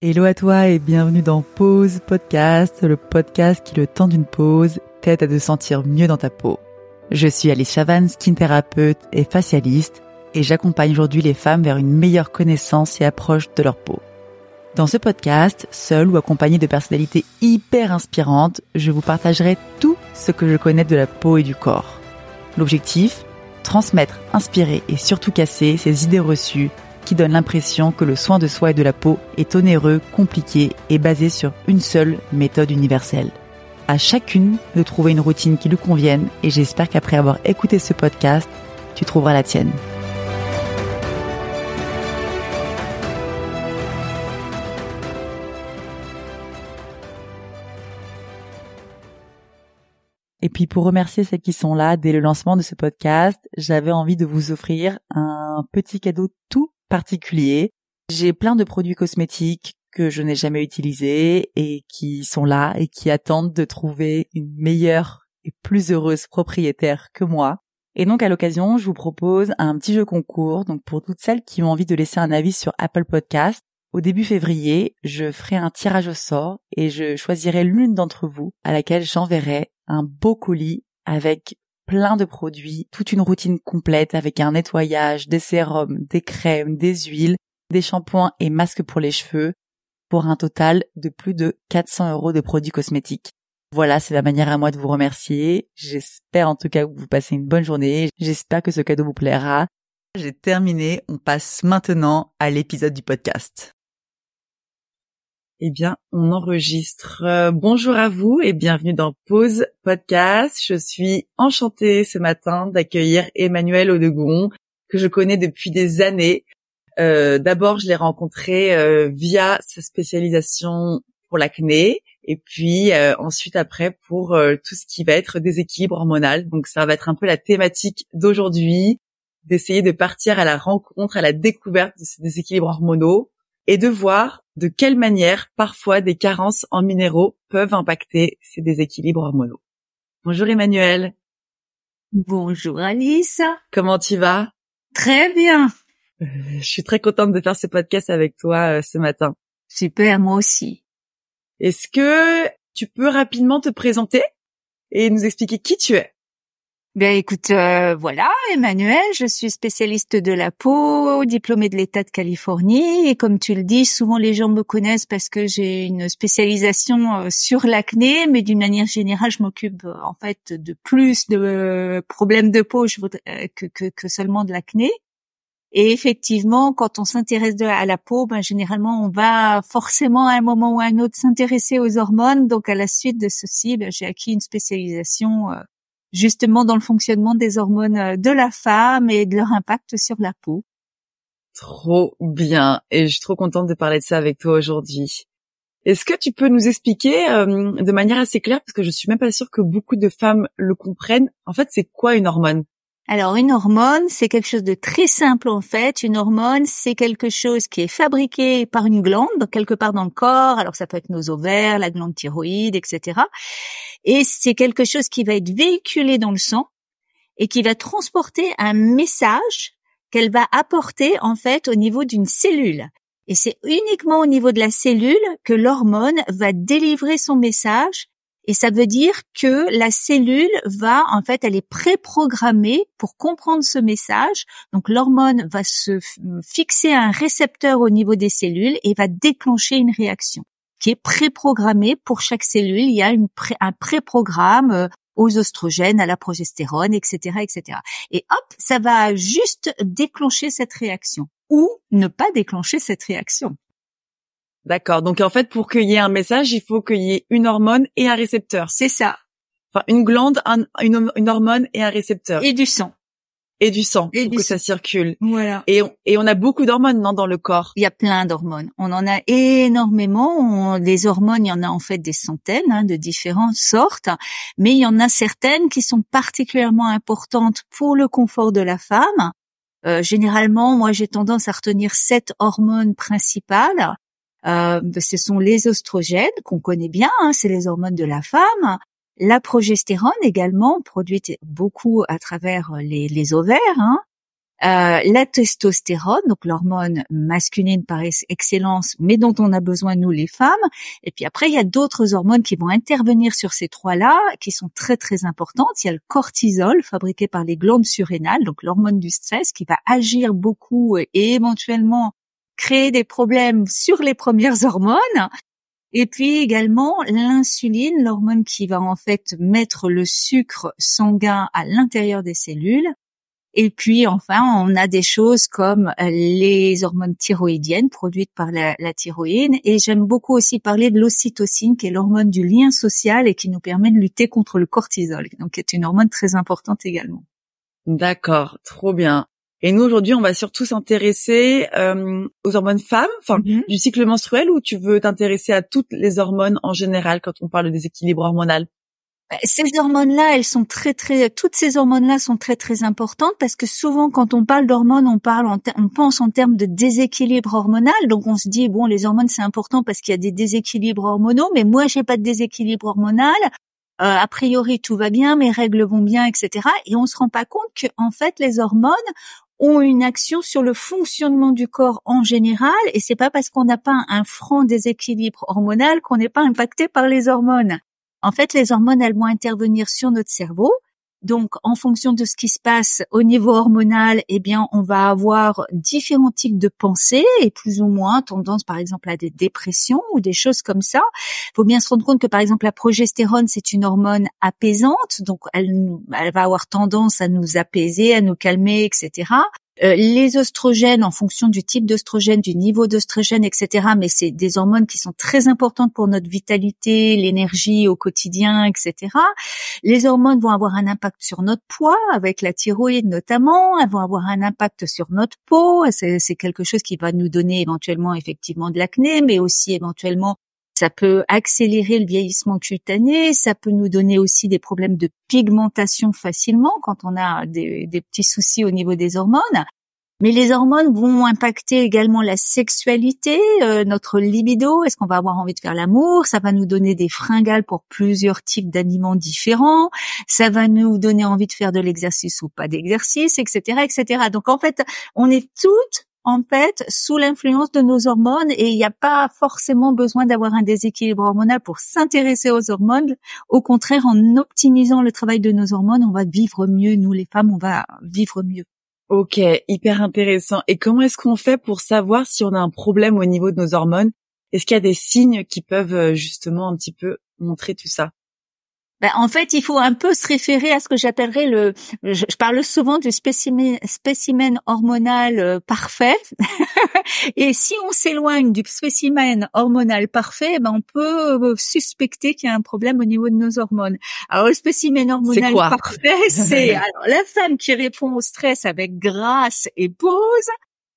Hello à toi et bienvenue dans Pause Podcast, le podcast qui, le temps d'une pause, t'aide à te sentir mieux dans ta peau. Je suis Alice Chavan, skin thérapeute et facialiste, et j'accompagne aujourd'hui les femmes vers une meilleure connaissance et approche de leur peau. Dans ce podcast, seul ou accompagné de personnalités hyper inspirantes, je vous partagerai tout ce que je connais de la peau et du corps. L'objectif Transmettre, inspirer et surtout casser ces idées reçues qui donne l'impression que le soin de soi et de la peau est onéreux, compliqué et basé sur une seule méthode universelle. À chacune de trouver une routine qui lui convienne et j'espère qu'après avoir écouté ce podcast, tu trouveras la tienne. Et puis pour remercier celles qui sont là dès le lancement de ce podcast, j'avais envie de vous offrir un petit cadeau tout particulier. J'ai plein de produits cosmétiques que je n'ai jamais utilisés et qui sont là et qui attendent de trouver une meilleure et plus heureuse propriétaire que moi. Et donc à l'occasion, je vous propose un petit jeu concours. Donc pour toutes celles qui ont envie de laisser un avis sur Apple Podcast, au début février, je ferai un tirage au sort et je choisirai l'une d'entre vous à laquelle j'enverrai un beau colis avec plein de produits, toute une routine complète avec un nettoyage, des sérums, des crèmes, des huiles, des shampoings et masques pour les cheveux, pour un total de plus de 400 euros de produits cosmétiques. Voilà, c'est la manière à moi de vous remercier. J'espère en tout cas que vous passez une bonne journée. J'espère que ce cadeau vous plaira. J'ai terminé. On passe maintenant à l'épisode du podcast. Eh bien, on enregistre. Euh, bonjour à vous et bienvenue dans Pause Podcast. Je suis enchantée ce matin d'accueillir Emmanuel Odegon, que je connais depuis des années. Euh, D'abord, je l'ai rencontré euh, via sa spécialisation pour l'acné et puis ensuite après pour tout ce qui va être déséquilibre hormonal. Donc ça va être un peu la thématique d'aujourd'hui, d'essayer de partir à la rencontre, à la découverte de ces déséquilibres hormonaux et de voir de quelle manière parfois des carences en minéraux peuvent impacter ces déséquilibres hormonaux. Bonjour Emmanuel. Bonjour Alice. Comment tu vas? Très bien. Euh, je suis très contente de faire ce podcast avec toi euh, ce matin. Super, moi aussi. Est-ce que tu peux rapidement te présenter et nous expliquer qui tu es? Bien, écoute, euh, voilà, Emmanuel, je suis spécialiste de la peau, diplômée de l'État de Californie, et comme tu le dis, souvent les gens me connaissent parce que j'ai une spécialisation euh, sur l'acné, mais d'une manière générale, je m'occupe euh, en fait de plus de problèmes de peau que, que, que seulement de l'acné. Et effectivement, quand on s'intéresse à la peau, ben, généralement, on va forcément à un moment ou à un autre s'intéresser aux hormones. Donc, à la suite de ceci, ben, j'ai acquis une spécialisation justement dans le fonctionnement des hormones euh, de la femme et de leur impact sur la peau. Trop bien et je suis trop contente de parler de ça avec toi aujourd'hui. Est-ce que tu peux nous expliquer euh, de manière assez claire, parce que je suis même pas sûre que beaucoup de femmes le comprennent, en fait c'est quoi une hormone? Alors une hormone, c'est quelque chose de très simple en fait. Une hormone, c'est quelque chose qui est fabriqué par une glande, quelque part dans le corps. Alors ça peut être nos ovaires, la glande thyroïde, etc. Et c'est quelque chose qui va être véhiculé dans le sang et qui va transporter un message qu'elle va apporter en fait au niveau d'une cellule. Et c'est uniquement au niveau de la cellule que l'hormone va délivrer son message et ça veut dire que la cellule va, en fait, elle est préprogrammée pour comprendre ce message. Donc l'hormone va se fixer un récepteur au niveau des cellules et va déclencher une réaction qui est préprogrammée pour chaque cellule. Il y a une un préprogramme euh, aux oestrogènes, à la progestérone, etc., etc. Et hop, ça va juste déclencher cette réaction ou ne pas déclencher cette réaction. D'accord. Donc en fait, pour qu'il y ait un message, il faut qu'il y ait une hormone et un récepteur. C'est ça. Enfin, une glande, une, hormone et un récepteur. Et du sang. Et du sang et pour que ça circule. Voilà. Et on, et on a beaucoup d'hormones non dans le corps. Il y a plein d'hormones. On en a énormément. les hormones, il y en a en fait des centaines hein, de différentes sortes, mais il y en a certaines qui sont particulièrement importantes pour le confort de la femme. Euh, généralement, moi, j'ai tendance à retenir sept hormones principales euh, ce sont les oestrogènes qu'on connaît bien, hein, c'est les hormones de la femme. La progestérone également, produite beaucoup à travers les, les ovaires. Hein. euh, la testostérone, donc l'hormone masculine par excellence, mais dont on a besoin nous les femmes. Et puis après, il y a d'autres hormones qui vont intervenir sur ces trois-là, qui sont très très importantes. Il y a le cortisol, fabriqué par les glandes surrénales, donc l'hormone du stress, qui va agir beaucoup et éventuellement créer des problèmes sur les premières hormones. Et puis également l'insuline, l'hormone qui va en fait mettre le sucre sanguin à l'intérieur des cellules et puis enfin, on a des choses comme euh, les hormones thyroïdiennes produites par la, thyroïde. Et j'aime beaucoup aussi parler de l'ocytocine, qui est l'hormone du lien social et qui nous permet de lutter contre le cortisol, donc qui est une hormone très importante également. D'accord, trop bien. Et nous aujourd'hui, on va surtout s'intéresser euh, aux hormones femmes, enfin mm-hmm. du cycle menstruel, ou tu veux t'intéresser à toutes les hormones en général quand on parle de déséquilibre hormonal? Bah, ces hormones-là, elles sont très très, toutes ces hormones-là sont très très importantes parce que souvent quand on parle d'hormones, on parle, on pense en termes de déséquilibre hormonal. Donc on se dit bon, les hormones c'est important parce qu'il y a des déséquilibres hormonaux, mais moi j'ai pas de déséquilibre hormonal. Euh, a priori tout va bien, mes règles vont bien, etc. Et on se rend pas compte que en fait les hormones ont une action sur le fonctionnement du corps en général et c'est pas parce qu'on n'a pas un franc déséquilibre hormonal qu'on n'est pas impacté par les hormones. En fait, les hormones, elles vont intervenir sur notre cerveau. Donc, en fonction de ce qui se passe au niveau hormonal, eh bien, on va avoir différents types de pensées et plus ou moins tendance, par exemple, à des dépressions ou des choses comme ça. Il faut bien se rendre compte que, par exemple, la progestérone, c'est une hormone apaisante, donc elle, elle va avoir tendance à nous apaiser, à nous calmer, etc. Euh, les oestrogènes, en fonction du type d'oestrogène, du niveau d'oestrogène, etc. Mais c'est des hormones qui sont très importantes pour notre vitalité, l'énergie au quotidien, etc. Les hormones vont avoir un impact sur notre poids, avec la thyroïde notamment. Elles vont avoir un impact sur notre peau. C'est quelque chose qui va nous donner éventuellement effectivement de l'acné, mais aussi éventuellement ça peut accélérer le vieillissement cutané, ça peut nous donner aussi des problèmes de pigmentation facilement quand on a des, petits soucis au niveau des hormones. Mais les hormones vont impacter également la sexualité, euh, notre libido. Est-ce qu'on va avoir envie de faire l'amour Ça va nous donner des fringales pour plusieurs types d'aliments différents. Ça va nous donner envie de faire de l'exercice ou pas d'exercice, etc., etc. Donc en fait, on est toutes en fait sous l'influence de nos hormones et il n'y a pas forcément besoin d'avoir un déséquilibre hormonal pour s'intéresser aux hormones. Au contraire, en optimisant le travail de nos hormones, on va vivre mieux. Nous, les femmes, on va vivre mieux. Ok, hyper intéressant. Et comment est-ce qu'on fait pour savoir si on a un problème au niveau de nos hormones? Est-ce qu'il y a des signes qui peuvent euh, justement un petit peu montrer tout ça? Ben, en fait, il faut un peu se référer à ce que j'appellerais le. Je, parle souvent du spécimen, spécimen hormonal euh, parfait. et si on s'éloigne du spécimen hormonal parfait, ben on peut euh, suspecter qu'il y a un problème au niveau de nos hormones. Alors le spécimen hormonal parfait, c'est alors la femme qui répond au stress avec grâce et pause,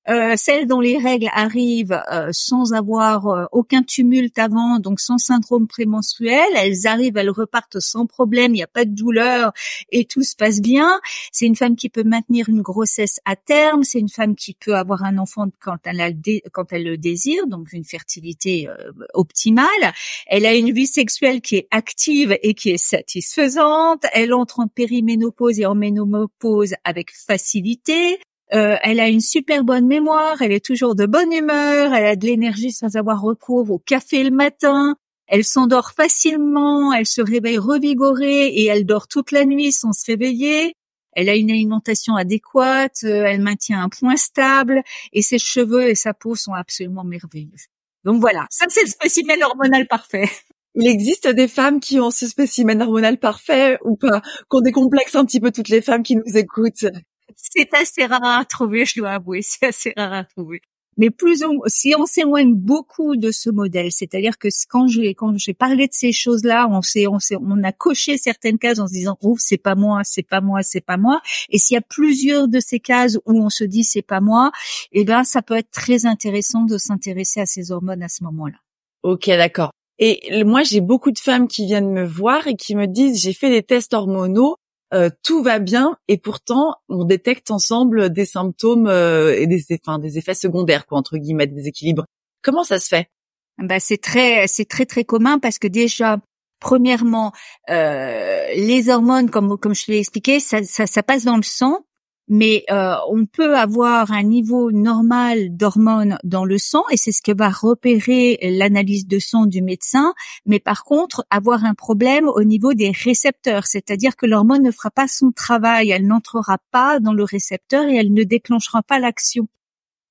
euh, celles dont les règles arrivent euh, sans avoir euh, aucun tumulte avant, donc sans syndrome prémenstruel, elles arrivent, elles repartent sans problème, il n'y a pas de douleur et tout se passe bien. C'est une femme qui peut maintenir une grossesse à terme, c'est une femme qui peut avoir un enfant quand elle, a le quand elle le désire, donc une fertilité optimale. Elle a une vie sexuelle qui est active et qui est satisfaisante. Elle entre en périménopause et en ménopause avec facilité. Euh, elle a une super bonne mémoire, elle est toujours de bonne humeur, elle a de l'énergie sans avoir recours au café le matin, elle s'endort facilement, elle se réveille revigorée et elle dort toute la nuit sans se réveiller. Elle a une alimentation adéquate, euh, elle maintient un point stable et ses cheveux et sa peau sont absolument merveilleux. Donc voilà, ça c'est le spécimen hormonal parfait. Il existe des femmes qui ont ce spécimen hormonal parfait ou pas, qu'on décomplexe un petit peu toutes les femmes qui nous écoutent c'est assez rare à trouver, je dois avouer, c'est assez rare à trouver. Mais plus ou si on s'éloigne beaucoup de ce modèle, c'est-à-dire que quand j'ai quand j'ai parlé de ces choses-là, on s'est on s'est on a coché certaines cases en se disant oh c'est pas moi, c'est pas moi, c'est pas moi. Et s'il y a plusieurs de ces cases où on se dit c'est pas moi, eh ben ça peut être très intéressant de s'intéresser à ces hormones à ce moment-là. Ok, d'accord. Et moi, j'ai beaucoup de femmes qui viennent me voir et qui me disent j'ai fait des tests hormonaux euh, tout va bien et pourtant on détecte ensemble des symptômes euh, et des, enfin, des effets secondaires quoi entre guillemets des déséquilibres. Comment ça se fait? Bah c'est très c'est très très commun parce que déjà premièrement euh, les hormones comme comme je l'ai expliqué ça, ça, ça passe dans le sang mais euh, on peut avoir un niveau normal d'hormones dans le sang et c'est ce que va repérer l'analyse de sang du médecin, mais par contre avoir un problème au niveau des récepteurs, c'est-à-dire que l'hormone ne fera pas son travail, elle n'entrera pas dans le récepteur et elle ne déclenchera pas l'action.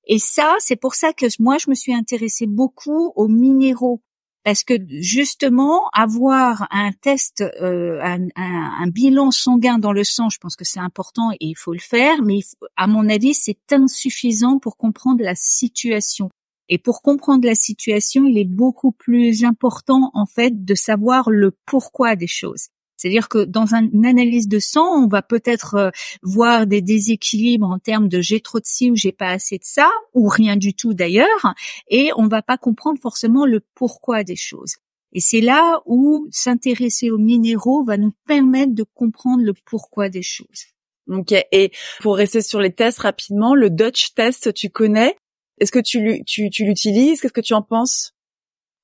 Et ça, c'est pour ça que moi, je me suis intéressée beaucoup aux minéraux parce que justement avoir un test, euh, un, bilan sanguin dans le sang, je pense que c'est important et il faut le faire, mais à mon avis c'est insuffisant pour comprendre la situation. Et pour comprendre la situation, il est beaucoup plus important en fait de savoir le pourquoi des choses. C'est-à-dire que dans une analyse de sang, on va peut-être euh, voir des déséquilibres en termes de j'ai trop de ci ou j'ai pas assez de ça, ou rien du tout d'ailleurs, et on va pas comprendre forcément le pourquoi des choses. Et c'est là où s'intéresser aux minéraux va nous permettre de comprendre le pourquoi des choses. Ok. Et pour rester sur les tests rapidement, le Dutch test, tu connais? Est-ce que tu l'utilises? Qu'est-ce que tu en penses?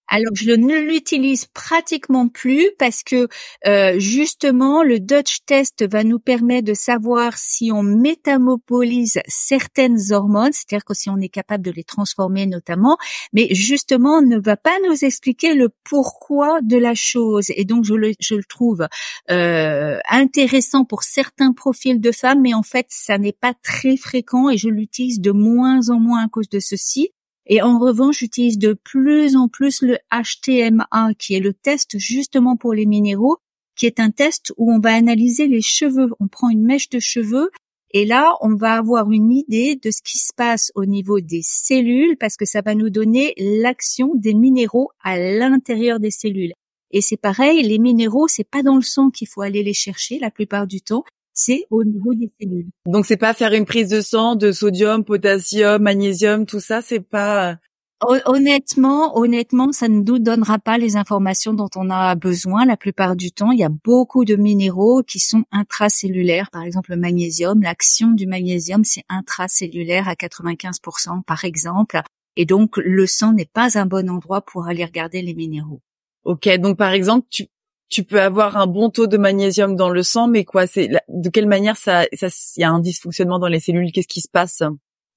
Alors je ne l'utilise pratiquement plus parce que euh, justement le Dutch test va nous permettre de savoir si on métamopolise certaines hormones, c'est-à-dire que si on est capable de les transformer notamment, mais justement ne va pas nous expliquer le pourquoi de la chose. Et donc je le, trouve euh, intéressant pour certains profils de femmes, mais en fait ça n'est pas très fréquent et je l'utilise de moins en moins à cause de ceci. Et en revanche, j'utilise de plus en plus le HTMA, qui est le test justement pour les minéraux, qui est un test où on va analyser les cheveux. On prend une mèche de cheveux et là, on va avoir une idée de ce qui se passe au niveau des cellules parce que ça va nous donner l'action des minéraux à l'intérieur des cellules. Et c'est pareil, les minéraux, c'est pas dans le sang qu'il faut aller les chercher la plupart du temps, c'est au niveau des cellules. Donc c'est pas faire une prise de sang de sodium, potassium, magnésium, tout ça, c'est pas Honnêtement, honnêtement, ça ne nous donnera pas les informations dont on a besoin la plupart du temps. Il y a beaucoup de minéraux qui sont intracellulaires. Par exemple, le magnésium, l'action du magnésium, c'est intracellulaire à 95% par exemple. Et donc, le sang n'est pas un bon endroit pour aller regarder les minéraux. Ok, donc par exemple, tu, tu peux avoir un bon taux de magnésium dans le sang, mais quoi, c'est de quelle manière ça, ça, il y a un dysfonctionnement dans les cellules Qu'est-ce qui se passe?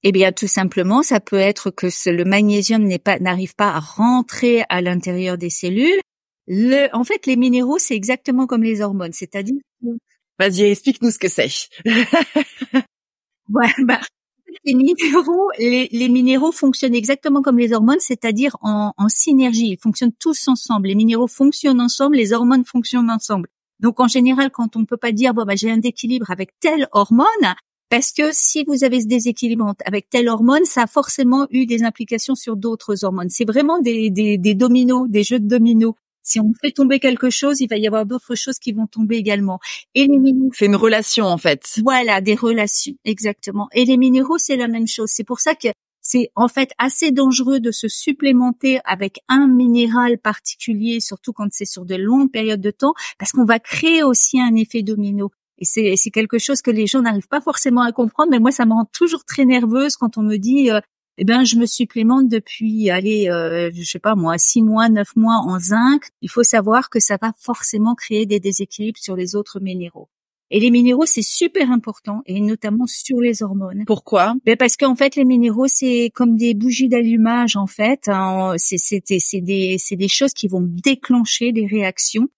Eh bien, tout simplement, ça peut être que le magnésium n'est pas, n'arrive pas à rentrer à l'intérieur des cellules. Le, en fait, les minéraux, c'est exactement comme les hormones, c'est-à-dire. Vas-y, explique-nous ce que c'est. ouais, bah, les minéraux, les, minéraux fonctionnent exactement comme les hormones, c'est-à-dire en, synergie. Ils fonctionnent tous ensemble. Les minéraux fonctionnent ensemble, les hormones fonctionnent ensemble. Donc en général, quand on ne peut pas dire bon bah j'ai un déséquilibre avec telle hormone, parce que si vous avez ce déséquilibre avec telle hormone, ça a forcément eu des implications sur d'autres hormones. C'est vraiment des, dominos, des jeux de dominos. Si on fait tomber quelque chose, il va y avoir d'autres choses qui vont tomber également. Et les minéraux. C'est une relation, en fait. Voilà, des relations, exactement. Et les minéraux, c'est la même chose. C'est pour ça que c'est en fait assez dangereux de se supplémenter avec un minéral particulier, surtout quand c'est sur de longues périodes de temps, parce qu'on va créer aussi un effet domino. Et c'est quelque chose que les gens n'arrivent pas forcément à comprendre, mais moi, ça me rend toujours très nerveuse quand on me dit, euh, eh ben je me supplémente depuis allez euh, je sais pas moi six mois neuf mois en zinc. Il faut savoir que ça va forcément créer des déséquilibres sur les autres minéraux. Et les minéraux c'est super important et notamment sur les hormones. Pourquoi? Ben parce qu'en fait les minéraux c'est comme des bougies d'allumage en fait hein. c'est c'est des c'est des choses qui vont déclencher des réactions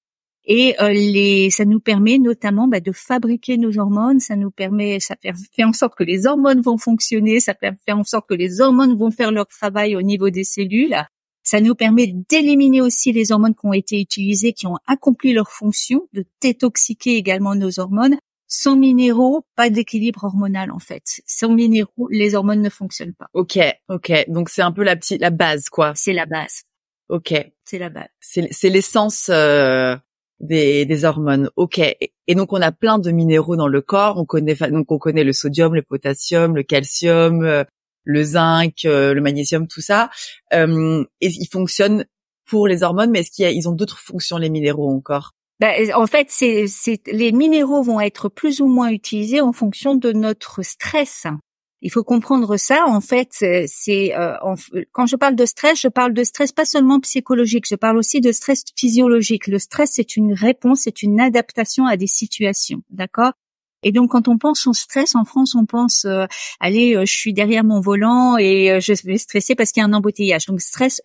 et euh, les, ça nous permet notamment bah, de fabriquer nos hormones. Ça nous permet, ça fait, fait en sorte que les hormones vont fonctionner. Ça fait en sorte que les hormones vont faire leur travail au niveau des cellules. Ça nous permet d'éliminer aussi les hormones qui ont été utilisées, qui ont accompli leur fonction, de détoxiquer également nos hormones. Sans minéraux, pas d'équilibre hormonal en fait. Sans minéraux, les hormones ne fonctionnent pas. Ok, ok. Donc c'est un peu la petite, la base quoi. C'est la base. Ok. C'est la base. C'est l'essence euh, des, des hormones. Ok. Et donc on a plein de minéraux dans le corps. On connaît donc on connaît le sodium, le potassium, le calcium, euh, le zinc, euh, le magnésium, tout ça. Euh, et ils fonctionnent pour les hormones, mais est-ce qu'ils ont d'autres fonctions les minéraux encore? Ben, en fait, c'est, les minéraux vont être plus ou moins utilisés en fonction de notre stress. Il faut comprendre ça. En fait, c'est euh, quand je parle de stress, je parle de stress pas seulement psychologique, je parle aussi de stress physiologique. Le stress, c'est une réponse, c'est une adaptation à des situations, d'accord? Et donc, quand on pense au stress, en France, on pense, euh, allez, je suis derrière mon volant et je vais stresser parce qu'il y a un embouteillage. Donc, stress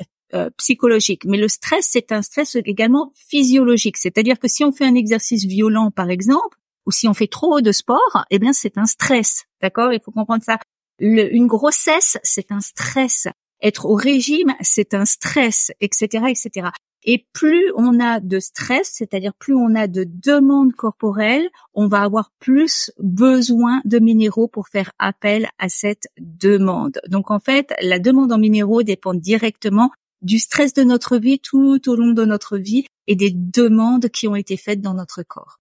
psychologique. Mais le stress, c'est un stress également physiologique. C'est-à-dire que si on fait un exercice violent, par exemple, ou si on fait trop de sport, eh bien, c'est un stress. D'accord? Il faut comprendre ça. une grossesse, c'est un stress. Être au régime, c'est un stress, etc., etc. Et plus on a de stress, c'est-à-dire plus on a de demandes corporelles, on va avoir plus besoin de minéraux pour faire appel à cette demande. Donc en fait, la demande en minéraux dépend directement du stress de notre vie tout au long de notre vie et des demandes qui ont été faites dans notre corps.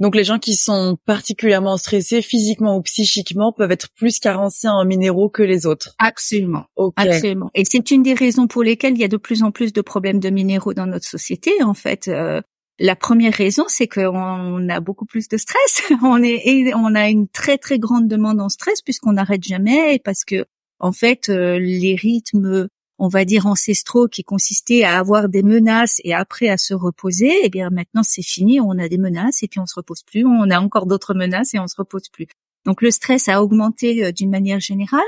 Donc les gens qui sont particulièrement stressés physiquement ou psychiquement peuvent être plus carencés en minéraux que les autres. Absolument. Absolument. Et c'est une des raisons pour lesquelles il y a de plus en plus de problèmes de minéraux dans notre société. En fait, euh, la première raison, c'est qu'on a beaucoup plus de stress. on est et on a une très très grande demande en stress puisqu'on n'arrête jamais parce que en fait euh, les rythmes on va dire ancestraux qui consistaient à avoir des menaces et après à se reposer, eh bien maintenant c'est fini, on a des menaces et puis on se repose plus, on a encore d'autres menaces et on se repose plus. Donc le stress a augmenté euh, d'une manière générale.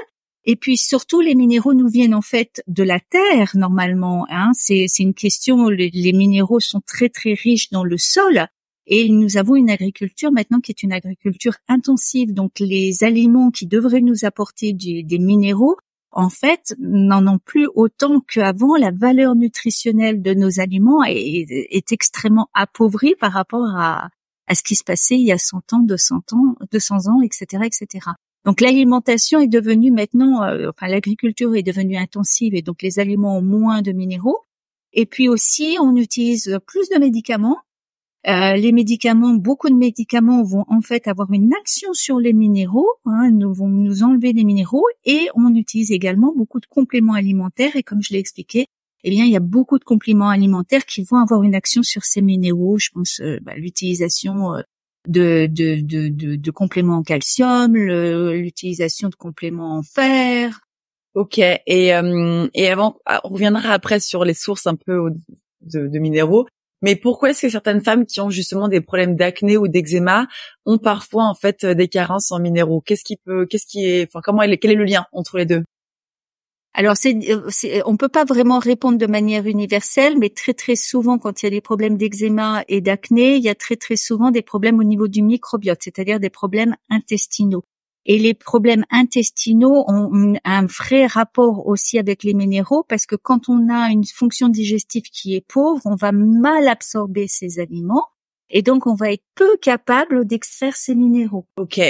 Et puis surtout, les minéraux nous viennent en fait de la terre normalement. Hein. C'est une question. Les, les, minéraux sont très très riches dans le sol. Et nous avons une agriculture maintenant qui est une agriculture intensive. Donc les aliments qui devraient nous apporter des minéraux en fait, n'en ont plus autant qu'avant. La valeur nutritionnelle de nos aliments est, extrêmement appauvrie par rapport à, ce qui se passait il y a 100 ans, 200 ans, 200 ans, etc., etc. Donc l'alimentation est devenue maintenant, euh, enfin l'agriculture est devenue intensive et donc les aliments ont moins de minéraux. Et puis aussi, on utilise plus de médicaments euh, les médicaments, beaucoup de médicaments vont en fait avoir une action sur les minéraux, hein, nous vont nous enlever des minéraux et on utilise également beaucoup de compléments alimentaires et comme je l'ai expliqué, eh bien il y a beaucoup de compléments alimentaires qui vont avoir une action sur ces minéraux. Je pense euh, bah, l'utilisation euh, de, de, de, de, compléments en calcium, l'utilisation de compléments en fer. Ok. Et, et avant, ah, on reviendra après sur les sources un peu de, de minéraux. Mais pourquoi est-ce que certaines femmes qui ont justement des problèmes d'acné ou d'eczéma ont parfois en fait des carences en minéraux? Qu'est-ce qui peut, qu'est-ce qui est, comment quel est le lien entre les deux? Alors, c'est, c'est, on peut pas vraiment répondre de manière universelle, mais très très souvent, quand il y a des problèmes d'eczéma et d'acné, il y a très très souvent des problèmes au niveau du microbiote, c'est-à-dire des problèmes intestinaux. Et les problèmes intestinaux ont un vrai rapport aussi avec les minéraux parce que quand on a une fonction digestive qui est pauvre, on va mal absorber ces aliments et donc on va être peu capable d'extraire ces minéraux. Ok.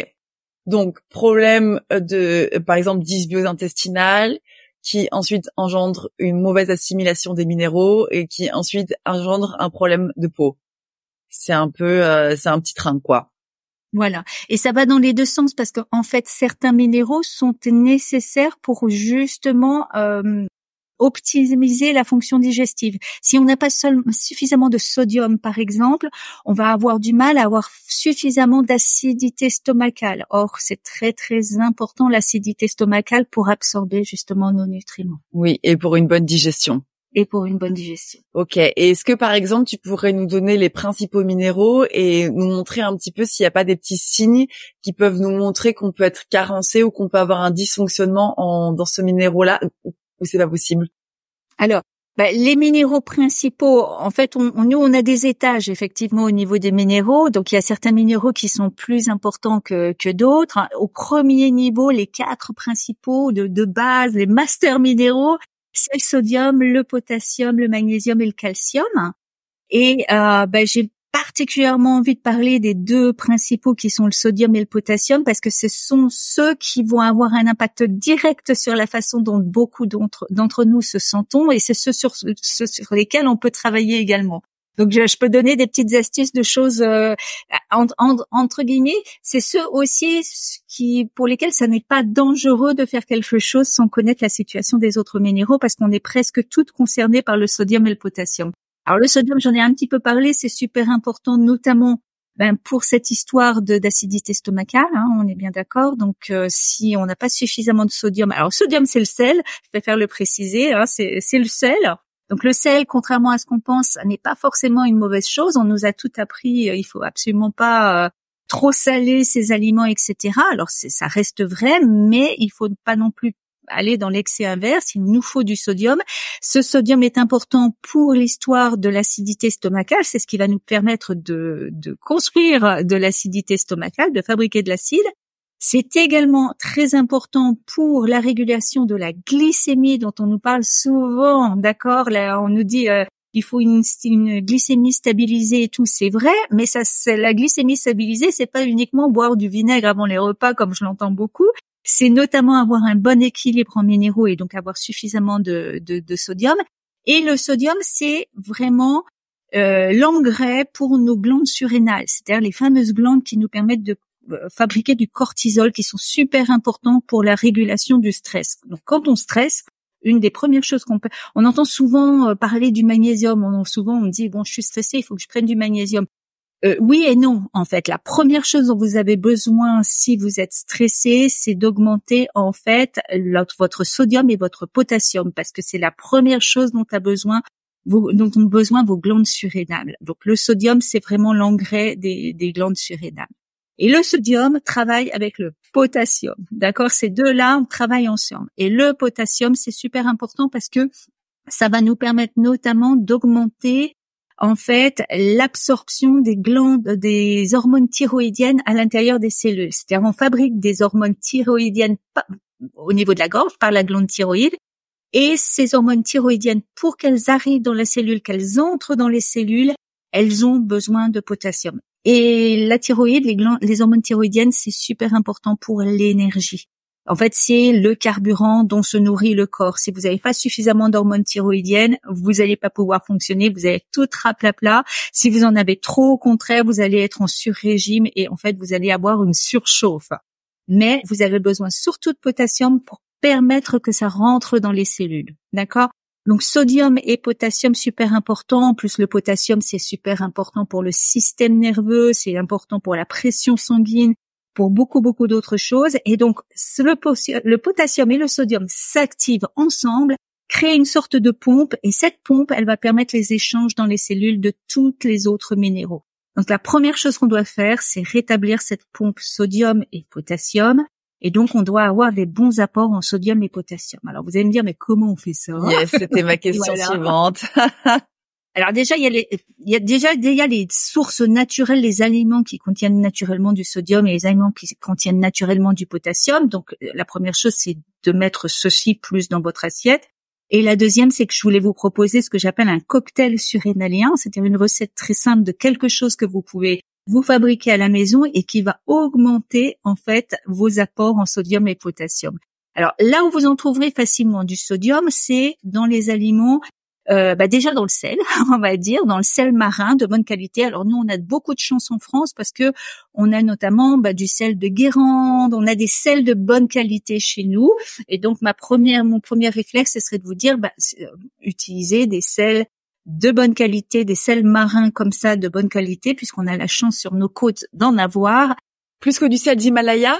Donc problème de, par exemple, dysbiose intestinale qui ensuite engendre une mauvaise assimilation des minéraux et qui ensuite engendre un problème de peau. C'est un peu, euh, c'est un petit train quoi. Voilà. Et ça va dans les deux sens parce qu'en fait, certains minéraux sont nécessaires pour justement euh, optimiser la fonction digestive. Si on n'a pas suffisamment de sodium, par exemple, on va avoir du mal à avoir suffisamment d'acidité stomacale. Or, c'est très très important l'acidité stomacale pour absorber justement nos nutriments. Oui, et pour une bonne digestion et pour une bonne digestion. Ok. Et est-ce que par exemple tu pourrais nous donner les principaux minéraux et nous montrer un petit peu s'il n'y a pas des petits signes qui peuvent nous montrer qu'on peut être carencé ou qu'on peut avoir un dysfonctionnement en, dans ce minéraux-là ou, c'est pas possible? Alors. Bah, les minéraux principaux, en fait, on, nous on a des étages effectivement au niveau des minéraux. Donc il y a certains minéraux qui sont plus importants que, que d'autres. Au premier niveau, les quatre principaux de, de base, les master minéraux, c'est le sodium, le potassium, le magnésium et le calcium. Et euh, ben, j'ai particulièrement envie de parler des deux principaux qui sont le sodium et le potassium parce que ce sont ceux qui vont avoir un impact direct sur la façon dont beaucoup d'entre nous se sentons et c'est ceux sur, ceux sur lesquels on peut travailler également. Donc je, peux donner des petites astuces de choses euh, entre guillemets. C'est ceux aussi qui pour lesquels ça n'est pas dangereux de faire quelque chose sans connaître la situation des autres minéraux parce qu'on est presque toutes concernées par le sodium et le potassium. Alors le sodium, j'en ai un petit peu parlé, c'est super important, notamment ben, pour cette histoire d'acidité stomacale, hein, on est bien d'accord. Donc, euh, si on n'a pas suffisamment de sodium, alors sodium c'est le sel, je préfère le préciser, hein, c'est le sel. Donc le sel, contrairement à ce qu'on pense, n'est pas forcément une mauvaise chose. On nous a tout appris. Euh, il faut absolument pas euh, trop salé ces aliments, etc. Alors ça reste vrai, mais il faut pas non plus aller dans l'excès inverse, il nous faut du sodium. Ce sodium est important pour l'histoire de l'acidité stomacale, c'est ce qui va nous permettre de, de construire de l'acidité stomacale, de fabriquer de l'acide. C'est également très important pour la régulation de la glycémie dont on nous parle souvent, d'accord? Là, on nous dit euh, il faut une, une, glycémie stabilisée et tout, c'est vrai, mais ça, la glycémie stabilisée, c'est pas uniquement boire du vinaigre avant les repas comme je l'entends beaucoup. C'est notamment avoir un bon équilibre en minéraux et donc avoir suffisamment de, de, sodium. Et le sodium, c'est vraiment euh, l'engrais pour nos glandes surrénales, c'est-à-dire les fameuses glandes qui nous permettent de fabriquer du cortisol, qui sont super importants pour la régulation du stress. Donc quand on stresse, une des premières choses qu'on peut, on entend souvent euh, parler du magnésium. On, souvent on dit bon, je suis stressé, il faut que je prenne du magnésium. Euh, oui et non, en fait. La première chose dont vous avez besoin si vous êtes stressé, c'est d'augmenter en fait votre sodium et votre potassium parce que c'est la première chose dont a besoin dont ont besoin vos glandes surrénales. Donc le sodium, c'est vraiment l'engrais des, des glandes surrénales. Et le sodium travaille avec le potassium. D'accord? Ces deux-là travaillent ensemble. Et le potassium, c'est super important parce que ça va nous permettre notamment d'augmenter en fait l'absorption des glandes, des hormones thyroïdiennes à l'intérieur des cellules. C'est-à-dire on fabrique des hormones thyroïdiennes au niveau de la gorge par la glande thyroïde. Et ces hormones thyroïdiennes, pour qu'elles arrivent dans la cellule, qu'elles entrent dans les cellules, elles ont besoin de potassium. Et la thyroïde, les, les hormones thyroïdiennes, c'est super important pour l'énergie. En fait, c'est le carburant dont se nourrit le corps. Si vous n'avez pas suffisamment d'hormones thyroïdiennes, vous n'allez pas pouvoir fonctionner, vous allez tout raplapla. Si vous en avez trop, au contraire, vous allez être en sur-régime et en fait, vous allez avoir une surchauffe. Mais vous avez besoin surtout de potassium pour permettre que ça rentre dans les cellules. D'accord? Donc sodium et potassium super important. Plus le potassium c'est super important pour le système nerveux, c'est important pour la pression sanguine, pour beaucoup, beaucoup d'autres choses. Et donc, le, le potassium et le sodium s'activent ensemble, créent une sorte de pompe, et cette pompe, elle va permettre les échanges dans les cellules de toutes les autres minéraux. Donc, la première chose qu'on doit faire, c'est rétablir cette pompe sodium et potassium. Et donc, on doit avoir des bons apports en sodium et potassium. Alors, vous allez me dire, mais comment on fait ça? Yes, c'était ma question suivante. Alors déjà, il y a, les, il y a déjà, il y a les sources naturelles, les aliments qui contiennent naturellement du sodium et les aliments qui contiennent naturellement du potassium. Donc la première chose, c'est de mettre ceci plus dans votre assiette. Et la deuxième, c'est que je voulais vous proposer ce que j'appelle un cocktail surrénalien, c'est-à-dire une recette très simple de quelque chose que vous pouvez vous fabriquer à la maison et qui va augmenter en fait vos apports en sodium et potassium. Alors là où vous en trouverez facilement du sodium, c'est dans les aliments euh, bah déjà dans le sel, on va dire, dans le sel marin de bonne qualité. Alors nous, on a beaucoup de chance en France parce que on a notamment bah, du sel de Guérande, on a des sels de bonne qualité chez nous. Et donc ma première, mon premier réflexe, ce serait de vous dire, bah, euh, utiliser des sels de bonne qualité, des sels marins comme ça de bonne qualité, puisqu'on a la chance sur nos côtes d'en avoir. Plus que du sel d'Himalaya?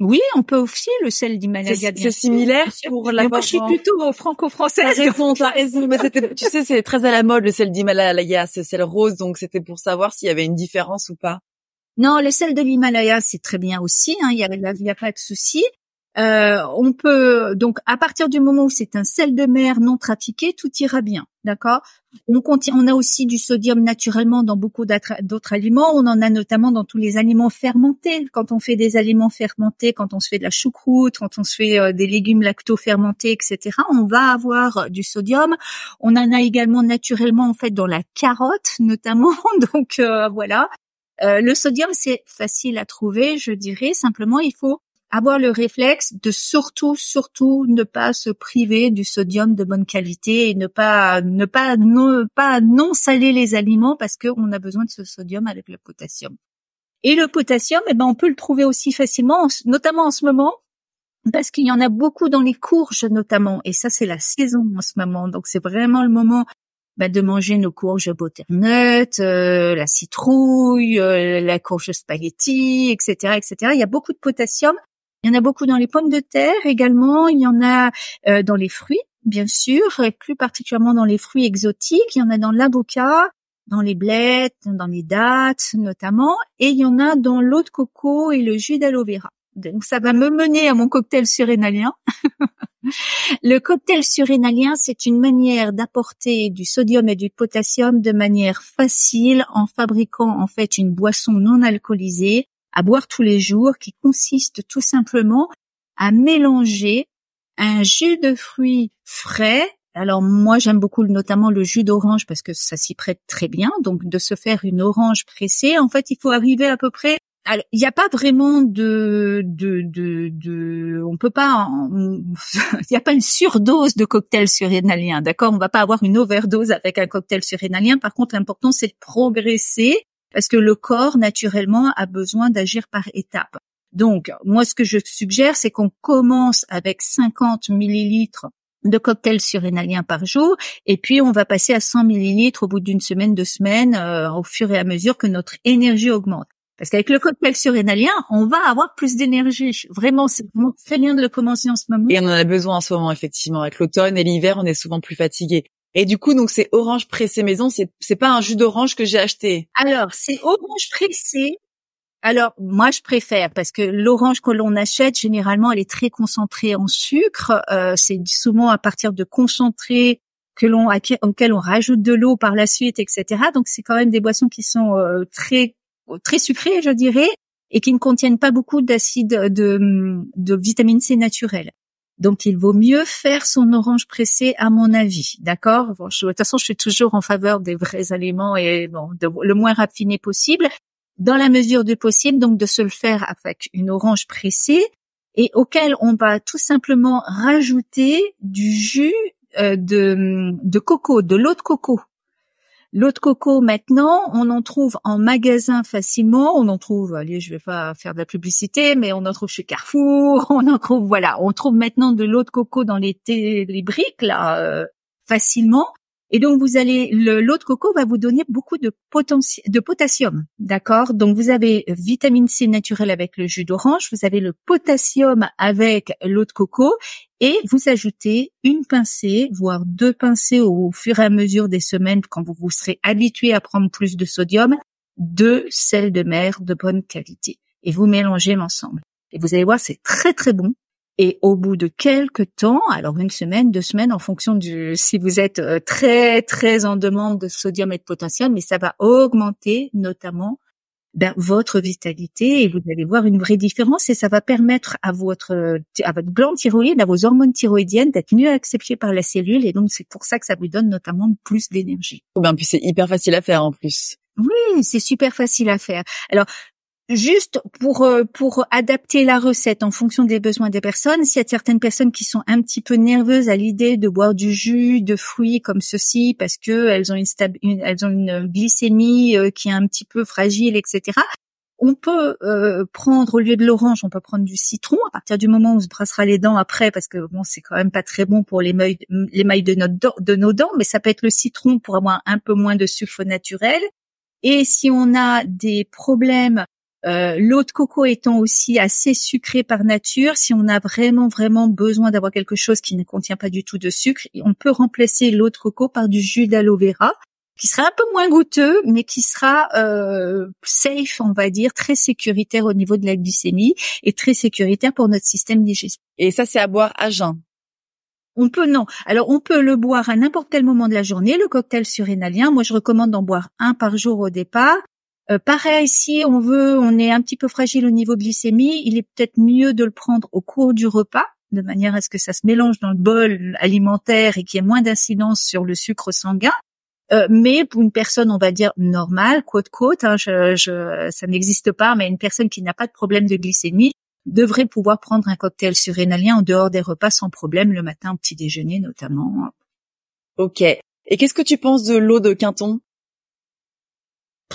Oui, on peut aussi le sel d'Himalaya. C'est similaire pour la. Moi, je suis plutôt franco-française. tu sais, c'est très à la mode le sel d'Himalaya, ce sel rose, donc c'était pour savoir s'il y avait une différence ou pas. Non, le sel de l'Himalaya, c'est très bien aussi. Hein, il y a, y a pas de souci. Euh, on peut donc à partir du moment où c'est un sel de mer non trafiqué, tout ira bien, d'accord? On, on a aussi du sodium naturellement dans beaucoup d'autres aliments. On en a notamment dans tous les aliments fermentés. Quand on fait des aliments fermentés, quand on se fait de la choucroute, quand on se fait euh, des légumes lacto-fermentés, etc., on va avoir du sodium. On en a également naturellement en fait dans la carotte notamment. Donc euh, voilà. le sodium, c'est facile à trouver, je dirais. Simplement, il faut avoir le réflexe de surtout, surtout ne pas se priver du sodium de bonne qualité et ne pas, ne pas, ne pas non saler les aliments parce qu'on a besoin de ce sodium avec le potassium. Et le potassium, eh ben, on peut le trouver aussi facilement, notamment en ce moment, parce qu'il y en a beaucoup dans les courges notamment, et ça c'est la saison en ce moment, donc c'est vraiment le moment bah, de manger nos courges butternut, euh, la citrouille, euh, la courge spaghetti, etc., etc. Il y a beaucoup de potassium il y en a beaucoup dans les pommes de terre également. Il y en a euh, dans les fruits, bien sûr, et plus particulièrement dans les fruits exotiques. Il y en a dans l'avocat. dans les blettes, dans les dattes notamment, et il y en a dans l'eau de coco et le jus d'aloe vera. Donc ça va me mener à mon cocktail surrénalien. le cocktail surrénalien, c'est une manière d'apporter du sodium et du potassium de manière facile en fabriquant en fait une boisson non alcoolisée à boire tous les jours qui consiste tout simplement à mélanger un jus de fruits frais alors moi j'aime beaucoup notamment le jus d'orange parce que ça s'y prête très bien. Donc de se faire une orange pressée, en fait il faut arriver à peu près. il n'y a pas vraiment de de de, de on peut pas il n'y a pas une surdose de cocktail surrénalien, d'accord? On va pas avoir une overdose avec un cocktail surrénalien. Par contre l'important c'est de progresser parce que le corps naturellement a besoin d'agir par étapes. Donc, moi, ce que je suggère, c'est qu'on commence avec 50 millilitres de cocktails surrénaliens par jour, et puis on va passer à 100 millilitres au bout d'une semaine, deux semaines, euh, au fur et à mesure que notre énergie augmente. Parce qu'avec le cocktail surrénalien, on va avoir plus d'énergie. Vraiment, c'est très bien de le commencer en ce moment. Et on en a besoin en ce moment, effectivement. Avec l'automne et l'hiver, on est souvent plus fatigué. Et du coup, donc c'est orange pressé maison. C'est c'est pas un jus d'orange que j'ai acheté. Alors, c'est orange pressé alors moi je préfère parce que l'orange que l'on achète généralement elle est très concentrée en sucre. Euh, c'est souvent à partir de concentrés que l'on auquel on rajoute de l'eau par la suite, etc. Donc c'est quand même des boissons qui sont euh, très très sucrées, je dirais, et qui ne contiennent pas beaucoup d'acide de, de vitamine C naturelle. Donc il vaut mieux faire son orange pressé à mon avis, d'accord? Bon, De toute façon, je suis toujours en faveur des vrais aliments et bon, le moins raffiné possible dans la mesure du possible, donc de se le faire avec une orange pressée et auquel on va tout simplement rajouter du jus euh, de coco, de l'eau de coco. L'eau de coco, maintenant, on en trouve en magasin facilement. On en trouve, allez, je vais pas faire de la publicité, mais on en trouve chez Carrefour. On en trouve, voilà, on trouve maintenant de l'eau de coco dans les, les briques là euh, facilement. Et donc vous allez l'eau de coco va vous donner beaucoup de potassium, d'accord? Donc vous avez vitamine C naturelle avec le jus d'orange, vous avez le potassium avec l'eau de coco et vous ajoutez une pincée, voire deux pincées au fur et à mesure des semaines quand vous vous serez habitué à prendre plus de sodium, de sel de mer de bonne qualité et vous mélangez l'ensemble. Et vous allez voir, c'est très très bon. Et au bout de quelques temps, alors une semaine, deux semaines, en fonction du si vous êtes euh, très très en demande de sodium et de potassium, mais ça va augmenter notamment ben, votre vitalité et vous allez voir une vraie différence et ça va permettre à votre à votre glande thyroïde, à vos hormones thyroïdiennes d'être mieux acceptées par la cellule et donc c'est pour ça que ça vous donne notamment plus d'énergie. Ben puis c'est hyper facile à faire en plus. Oui, c'est super facile à faire. Alors, Juste pour euh, pour adapter la recette en fonction des besoins des personnes, s'il y a certaines personnes qui sont un petit peu nerveuses à l'idée de boire du jus de fruits comme ceci parce que elles ont une, elles ont une glycémie euh, qui est un petit peu fragile, etc. On peut euh, prendre au lieu de l'orange, on peut prendre du citron à partir du moment où on se brassera les dents après parce que bon c'est quand même pas très bon pour les mailles les mailles de, nos dents, mais ça peut être le citron pour avoir un peu moins de sucre naturel. Et si on a des problèmes euh, l'eau de coco étant aussi assez sucrée par nature, si on a vraiment vraiment besoin d'avoir quelque chose qui ne contient pas du tout de sucre, on peut remplacer l'eau de coco par du jus d'aloe vera qui sera un peu moins goûteux, mais qui sera euh, safe, on va dire, très sécuritaire au niveau de la glycémie et très sécuritaire pour notre système digestif. Et ça, c'est à boire à jeun. On peut non. Alors on peut le boire à n'importe quel moment de la journée, le cocktail surrénalien. Moi je recommande d'en boire un par jour au départ. Euh, pareil, si on veut, on est un petit peu fragile au niveau glycémie, il est peut-être mieux de le prendre au cours du repas, de manière à ce que ça se mélange dans le bol alimentaire et qu'il y ait moins d'incidence sur le sucre sanguin. Euh, mais pour une personne, on va dire normale, côte-côte, hein, je, ça n'existe pas, mais une personne qui n'a pas de problème de glycémie devrait pouvoir prendre un cocktail surrénalien en dehors des repas sans problème, le matin au petit déjeuner notamment. Ok. Et qu'est-ce que tu penses de l'eau de Quinton?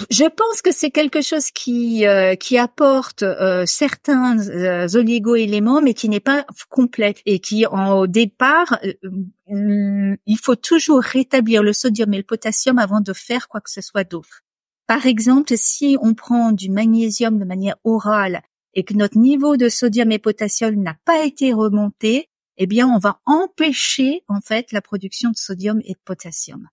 Je pense que c'est quelque chose qui euh, apporte euh, certains euh, oligo-éléments, mais qui n'est pas complet et qui, au départ, il faut toujours rétablir le sodium et le potassium avant de faire quoi que ce soit d'autre. Par exemple, si on prend du magnésium de manière orale et que notre niveau de sodium et potassium n'a pas été remonté, eh bien, on va empêcher en fait la production de sodium et de potassium.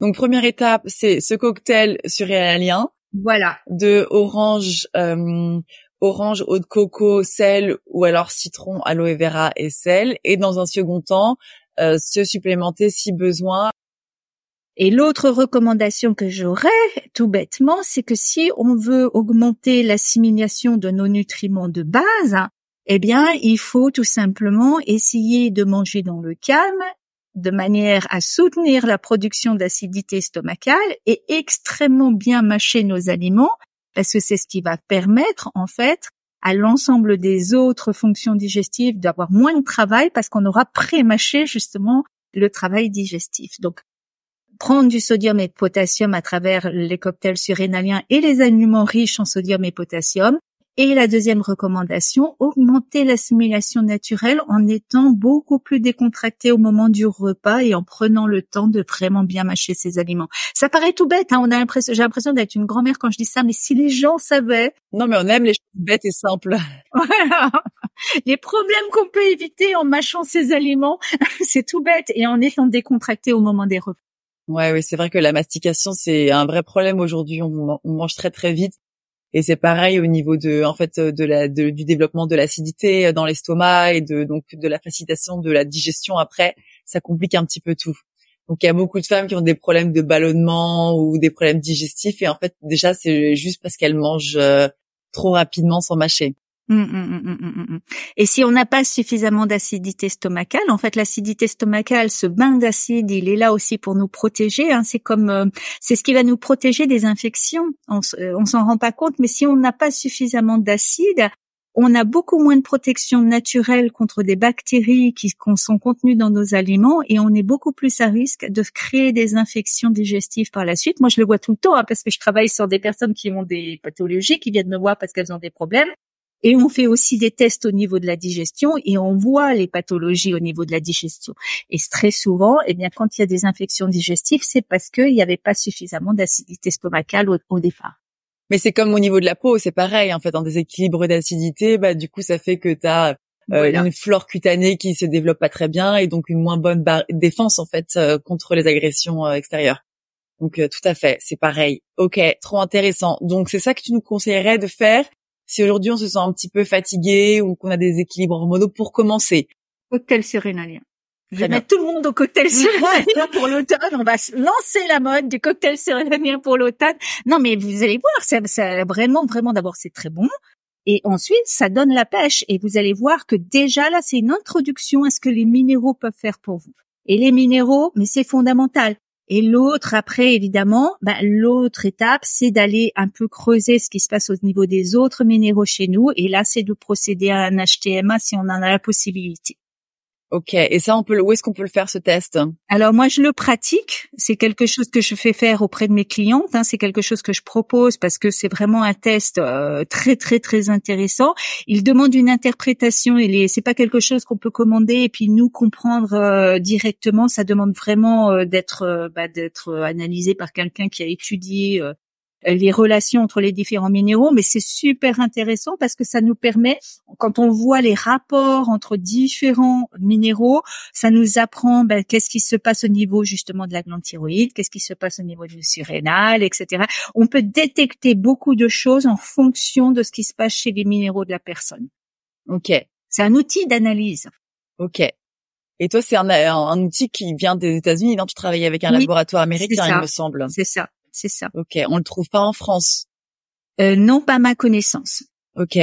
Donc première étape, c'est ce cocktail surréalien. Voilà. De orange, euh, orange, eau de coco, sel ou alors citron, aloe vera et sel. Et dans un second temps, euh, se supplémenter si besoin. Et l'autre recommandation que j'aurais, tout bêtement, c'est que si on veut augmenter l'assimilation de nos nutriments de base, eh bien, il faut tout simplement essayer de manger dans le calme de manière à soutenir la production d'acidité stomacale et extrêmement bien mâcher nos aliments parce que c'est ce qui va permettre en fait à l'ensemble des autres fonctions digestives d'avoir moins de travail parce qu'on aura pré-mâché justement le travail digestif. Donc prendre du sodium et de potassium à travers les cocktails surrénaliens et les aliments riches en sodium et potassium, et la deuxième recommandation, augmenter l'assimilation naturelle en étant beaucoup plus décontracté au moment du repas et en prenant le temps de vraiment bien mâcher ses aliments. Ça paraît tout bête, hein on a l'impression, j'ai l'impression d'être une grand-mère quand je dis ça, mais si les gens savaient. Non, mais on aime les choses bêtes et simples. Voilà. Les problèmes qu'on peut éviter en mâchant ses aliments, c'est tout bête et en étant décontracté au moment des repas. Ouais, oui, c'est vrai que la mastication, c'est un vrai problème aujourd'hui. on mange très très vite et c'est pareil au niveau de, en fait, de la, du développement de l'acidité dans l'estomac et de donc de la facilitation de la digestion après. Ça complique un petit peu tout. Donc il y a beaucoup de femmes qui ont des problèmes de ballonnement ou des problèmes digestifs et en fait déjà c'est juste parce qu'elles mangent euh, trop rapidement sans mâcher. Hum, hum, hum, et si on n'a pas suffisamment d'acidité stomacale, en fait, l'acidité stomacale, ce bain d'acide, il est là aussi pour nous protéger. Hein. C'est comme, euh, c'est ce qui va nous protéger des infections. On, euh, on s'en rend pas compte, mais si on n'a pas suffisamment d'acide, on a beaucoup moins de protection naturelle contre des bactéries qui sont contenues dans nos aliments et on est beaucoup plus à risque de créer des infections digestives par la suite. Moi, je le vois tout le temps hein, parce que je travaille sur des personnes qui ont des pathologies, qui viennent me voir parce qu'elles ont des problèmes. Et on fait aussi des tests au niveau de la digestion et on voit les pathologies au niveau de la digestion. Et très souvent, eh bien, quand il y a des infections digestives, c'est parce qu'il n'y avait pas suffisamment d'acidité stomacale au, départ. Mais c'est comme au niveau de la peau, c'est pareil. En fait, en déséquilibre d'acidité, bah, du coup, ça fait que tu as euh, une flore cutanée qui se développe pas très bien et donc une moins bonne défense, en fait, euh, contre les agressions euh, extérieures. Donc, tout à fait, c'est pareil. Ok, trop intéressant. Donc, c'est ça que tu nous conseillerais de faire si aujourd'hui on se sent un petit peu fatigué ou qu'on a des équilibres hormonaux pour commencer. Cocktail surrénalien. Je vais mettre tout le monde au cocktail surrénalien pour l'automne. On va lancer la mode du cocktail surrénalien pour l'automne. Non, mais vous allez voir, ça, ça vraiment, vraiment, d'abord, c'est très bon. Et ensuite, ça donne la pêche. Et vous allez voir que déjà là, c'est une introduction à ce que les minéraux peuvent faire pour vous. Et les minéraux, mais c'est fondamental. Et l'autre, après, évidemment, bah, l'autre étape, c'est d'aller un peu creuser ce qui se passe au niveau des autres minéraux chez nous. Et là, c'est de procéder à un HTMA si on en a la possibilité. Ok. Et ça, on peut, où est-ce qu'on peut le faire ce test? Alors moi, je le pratique. C'est quelque chose que je fais faire auprès de mes clientes. Hein. C'est quelque chose que je propose parce que c'est vraiment un test euh, très très très intéressant. Il demande une interprétation. Il est, c'est pas quelque chose qu'on peut commander et puis nous comprendre euh, directement. Ça demande vraiment euh, d'être bah, d'être analysé par quelqu'un qui a étudié euh, les relations entre les différents minéraux, mais c'est super intéressant parce que ça nous permet, quand on voit les rapports entre différents minéraux, ça nous apprend ben, qu'est-ce qui se passe au niveau justement de la glande thyroïde, qu'est-ce qui se passe au niveau du surrénal, etc. On peut détecter beaucoup de choses en fonction de ce qui se passe chez les minéraux de la personne. Ok. C'est un outil d'analyse. Ok. Et toi, c'est un, outil qui vient des États-Unis, non? Tu travailles avec un laboratoire américain, il me semble. C'est ça c'est ça. Ok, on le trouve pas en France. Euh, non, pas ma connaissance. Ok.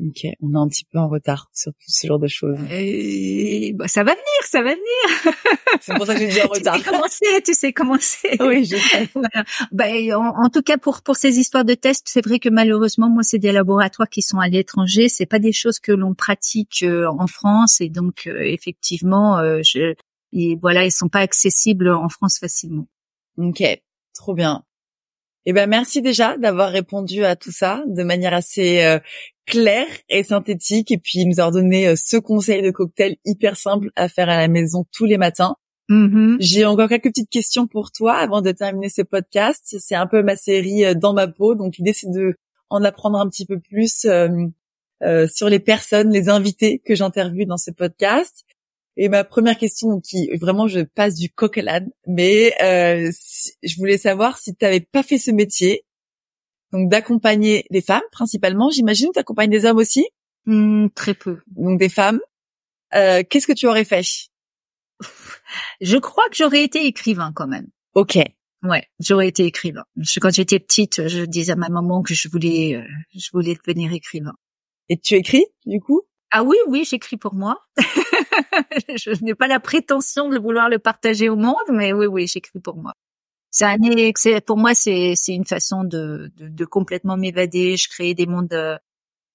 Ok, on est un petit peu en retard sur tout ce genre de choses. Euh, bah, ça va venir, ça va venir. c'est pour ça que j'ai dit en retard. tu sais comment c'est, tu sais comment c'est. Oui, je sais. bah, en, tout cas, pour pour ces histoires de tests, c'est vrai que malheureusement, moi, c'est des laboratoires qui sont à l'étranger. C'est pas des choses que l'on pratique euh, en France, et donc euh, effectivement, je, et voilà, ils sont pas accessibles en France facilement. Ok. Trop bien. Eh ben merci déjà d'avoir répondu à tout ça de manière assez euh, claire et synthétique et puis nous avoir donné euh, ce conseil de cocktail hyper simple à faire à la maison tous les matins. Mm-hmm. J'ai encore quelques petites questions pour toi avant de terminer ce podcast. C'est un peu ma série euh, dans ma peau, donc l'idée c'est de en apprendre un petit peu plus sur les personnes, les invités que j'interviewe dans ce podcast. Et ma première question, qui vraiment je passe du coq à l'âne, mais euh, je voulais savoir si tu n'avais pas fait ce métier, donc d'accompagner des femmes principalement, j'imagine, tu accompagnes des hommes aussi mmh, Très peu. Donc des femmes. Euh, Qu'est-ce que tu aurais fait? Je crois que j'aurais été écrivain quand même. Ok. Ouais, j'aurais été écrivain. Quand j'étais petite, je disais à ma maman que je voulais, euh, je voulais devenir écrivain. Et tu écris du coup? Ah oui, oui, j'écris pour moi. je n'ai pas la prétention de vouloir le partager au monde, mais oui, oui, j'écris pour moi. C'est un, pour moi, c'est c'est une façon de, de, de complètement m'évader. Je crée des mondes euh,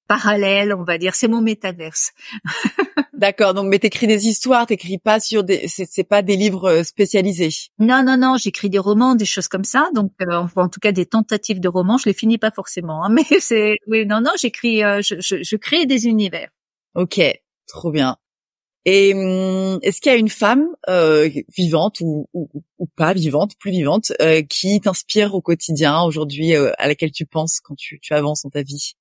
parallèles, on va dire. C'est mon métaverse. D'accord. Donc, mais t'écris des histoires, t'écris pas sur des, c'est pas des livres euh, spécialisés. Non, non, non. J'écris des romans, des choses comme ça. Donc, euh, en tout cas, des tentatives de romans. Je les finis pas forcément, hein, mais c'est, oui, non, non. J'écris, euh, je, je, je, crée des univers. Ok, trop bien. Et hum, est-ce qu'il y a une femme euh, vivante ou, ou, pas vivante, plus vivante, euh, qui t'inspire au quotidien aujourd'hui, euh, à laquelle tu penses quand tu, tu avances dans ta vie?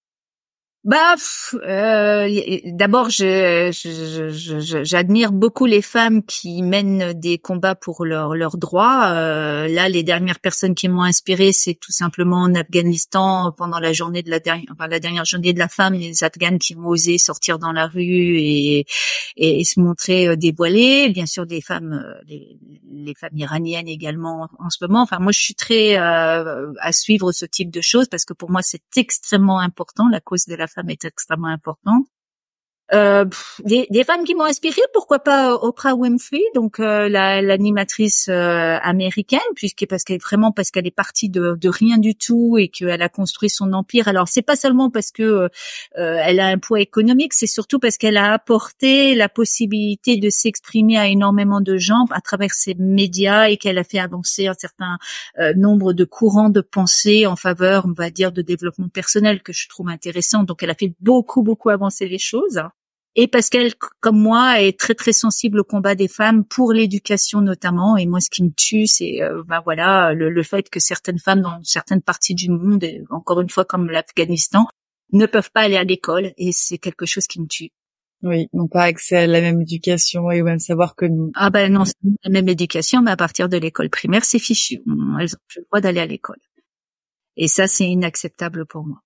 Bah, euh, d'abord, j'admire je, je, beaucoup les femmes qui mènent des combats pour leurs leurs droits. Euh, là, les dernières personnes qui m'ont inspirée, c'est tout simplement en Afghanistan pendant la journée de la dernière, enfin, la dernière journée de la femme, les Afghanes qui ont osé sortir dans la rue et et, se montrer euh, dévoilées. Bien sûr, des femmes, euh, les, les, femmes iraniennes également en ce moment. Enfin, moi, je suis très euh, à suivre ce type de choses parce que pour moi, c'est extrêmement important la cause de la femme est extrêmement importante. Euh, des, des, femmes qui m'ont inspirée, pourquoi pas euh, Oprah Winfrey, donc euh, l'animatrice euh, américaine, puisque parce qu'elle vraiment parce qu'elle est partie de, de, rien du tout et qu'elle a construit son empire. Alors c'est pas seulement parce que euh, elle a un poids économique, c'est surtout parce qu'elle a apporté la possibilité de s'exprimer à énormément de gens à travers ses médias et qu'elle a fait avancer un certain nombre de courants de pensée en faveur, on va dire, de développement personnel que je trouve intéressant. Donc elle a fait beaucoup beaucoup avancer les choses et parce qu'elle, comme moi, est très très sensible au combat des femmes pour l'éducation notamment. Et moi, ce qui me tue, c'est euh, ben voilà le, fait que certaines femmes dans certaines parties du monde, encore une fois comme l'Afghanistan, ne peuvent pas aller à l'école. Et c'est quelque chose qui me tue. Oui, n'ont pas accès à la même éducation et au même savoir que nous. Ah ben non, c'est la même éducation, mais à partir de l'école primaire, c'est fichu. Elles ont le droit d'aller à l'école. Et ça, c'est inacceptable pour moi.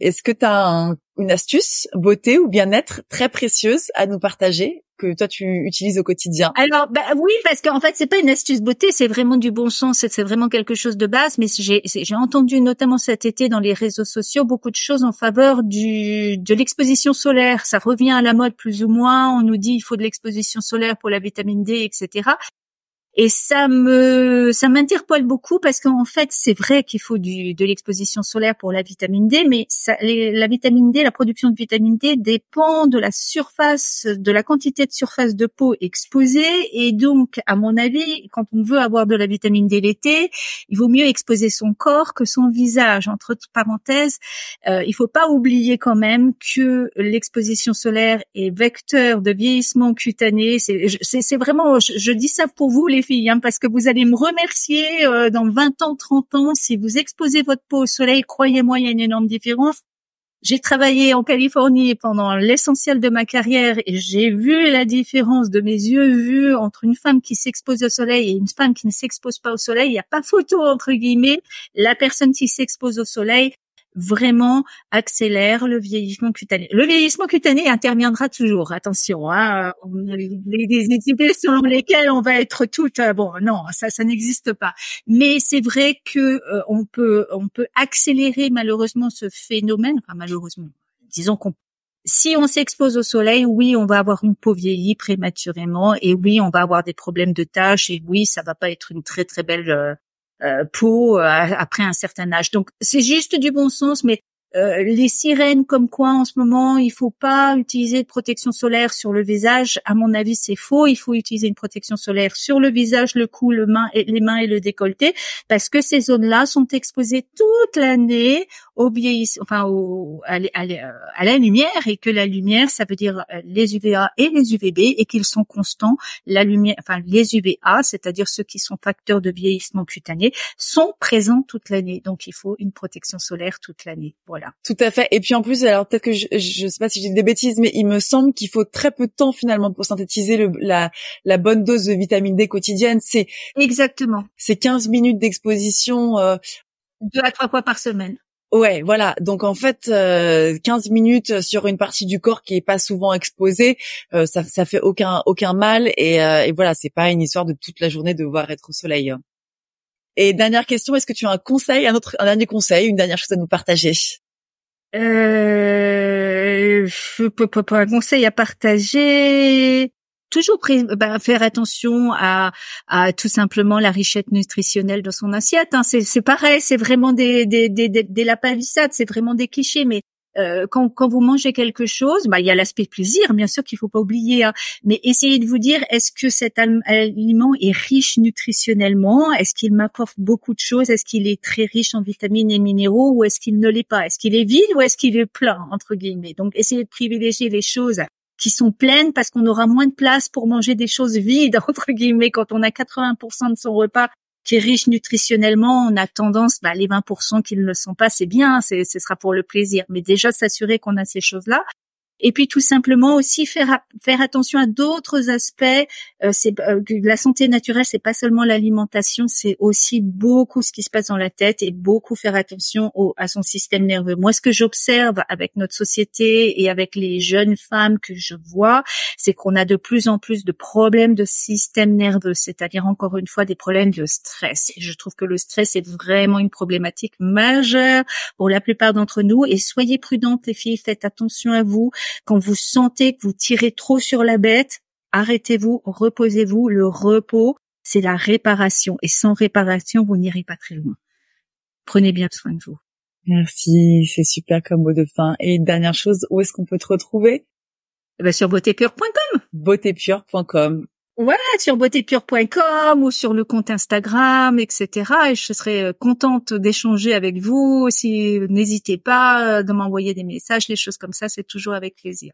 Est-ce que tu as une astuce beauté ou bien-être très précieuse à nous partager que toi tu utilises au quotidien? Alors bah, oui parce qu'en fait c'est pas une astuce beauté c'est vraiment du bon sens c'est vraiment quelque chose de base mais j'ai j'ai entendu notamment cet été dans les réseaux sociaux beaucoup de choses en faveur de l'exposition solaire. Ça revient à la mode plus ou moins on nous dit il faut de l'exposition solaire pour la vitamine D etc et ça me ça m'interpelle beaucoup parce qu'en fait c'est vrai qu'il faut du, de l'exposition solaire pour la vitamine D, mais ça, la vitamine D, la production de vitamine D dépend de la surface, de la quantité de surface de peau exposée. Et donc, à mon avis, quand on veut avoir de la vitamine D l'été, il vaut mieux exposer son corps que son visage. Entre parenthèses, euh, il faut pas oublier quand même que l'exposition solaire est vecteur de vieillissement cutané. C'est vraiment, je, je dis ça pour vous les Hein, parce que vous allez me remercier euh, dans 20 ans, 30 ans, si vous exposez votre peau au soleil, croyez-moi, il y a une énorme différence. J'ai travaillé en Californie pendant l'essentiel de ma carrière et j'ai vu la différence de mes yeux vus entre une femme qui s'expose au soleil et une femme qui ne s'expose pas au soleil. Il n'y a pas photo entre guillemets. La personne qui s'expose au soleil, vraiment accélère le vieillissement cutané. Le vieillissement cutané interviendra toujours, attention. Hein, les, des idées selon lesquelles on va être toutes euh, bon, non, ça, ça n'existe pas. Mais c'est vrai que euh, on peut, on peut accélérer malheureusement ce phénomène. Enfin, malheureusement, disons qu'on si on s'expose au soleil, oui, on va avoir une peau vieillie prématurément, et oui, on va avoir des problèmes de taches, et oui, ça va pas être une très très belle euh, peau euh, après un certain âge. Donc c'est juste du bon sens, mais euh, les sirènes comme quoi en ce moment il faut pas utiliser de protection solaire sur le visage, à mon avis c'est faux. Il faut utiliser une protection solaire sur le visage, le cou, le main et les mains et le décolleté, parce que ces zones-là sont exposées toute l'année au vieillissement, enfin au, à, à, la lumière et que la lumière, ça veut dire euh, les UVA et les UVB et qu'ils sont constants. La lumière, enfin les UVA, c'est-à-dire ceux qui sont facteurs de vieillissement cutané, sont présents toute l'année. Donc il faut une protection solaire toute l'année. Voilà. Tout à fait. Et puis en plus, alors peut-être que je, je sais pas si j'ai des bêtises, mais il me semble qu'il faut très peu de temps finalement pour synthétiser le, la, la bonne dose de vitamine D quotidienne. C'est exactement. C'est 15 minutes d'exposition. Euh, deux à trois fois par semaine. Ouais, voilà. Donc en fait, euh, 15 minutes sur une partie du corps qui est pas souvent exposée, euh, ça, ça fait aucun aucun mal et, euh, et voilà, c'est pas une histoire de toute la journée de devoir être au soleil. Et dernière question, est-ce que tu as un conseil, un autre, un dernier conseil, une dernière chose à nous partager? Euh, un conseil à partager toujours bah, faire attention à, à, tout simplement la richesse nutritionnelle de son assiette. Hein. C'est pareil, c'est vraiment des, des, des, des, lapalissades, c'est vraiment des clichés, mais euh, quand, quand, vous mangez quelque chose, bah, il y a l'aspect plaisir, bien sûr qu'il faut pas oublier, hein. mais essayez de vous dire est-ce que cet aliment est riche nutritionnellement, est-ce qu'il m'apporte beaucoup de choses, est-ce qu'il est très riche en vitamines et minéraux ou est-ce qu'il ne l'est pas, est-ce qu'il est vide ou est-ce qu'il est plein entre guillemets? Donc essayez de privilégier les choses qui sont pleines parce qu'on aura moins de place pour manger des choses vides entre guillemets quand on a 80% de son repas qui est riche nutritionnellement, on a tendance, bah, les 20% qui ne le sont pas, c'est bien, ce sera pour le plaisir. Mais déjà s'assurer qu'on a ces choses-là. Et puis tout simplement aussi faire faire attention à d'autres aspects. Euh, c'est euh, la santé naturelle, c'est pas seulement l'alimentation, c'est aussi beaucoup ce qui se passe dans la tête et beaucoup faire attention au, à son système nerveux. Moi, ce que j'observe avec notre société et avec les jeunes femmes que je vois, c'est qu'on a de plus en plus de problèmes de système nerveux, c'est-à-dire encore une fois des problèmes de stress. Et je trouve que le stress est vraiment une problématique majeure pour la plupart d'entre nous. Et soyez prudentes, les filles, faites attention à vous. Quand vous sentez que vous tirez trop sur la bête, arrêtez-vous, reposez-vous. Le repos, c'est la réparation. Et sans réparation, vous n'irez pas très loin. Prenez bien soin de vous. Merci, c'est super comme mot de fin. Et dernière chose, où est-ce qu'on peut te retrouver? Eh ben, Sur beautépure.com. Beautépure.com. Voilà, sur beautépure.com ou sur le compte Instagram, etc. Et je serai euh, contente d'échanger avec vous. Si n'hésitez pas euh, de m'envoyer des messages, les choses comme ça, c'est toujours avec plaisir.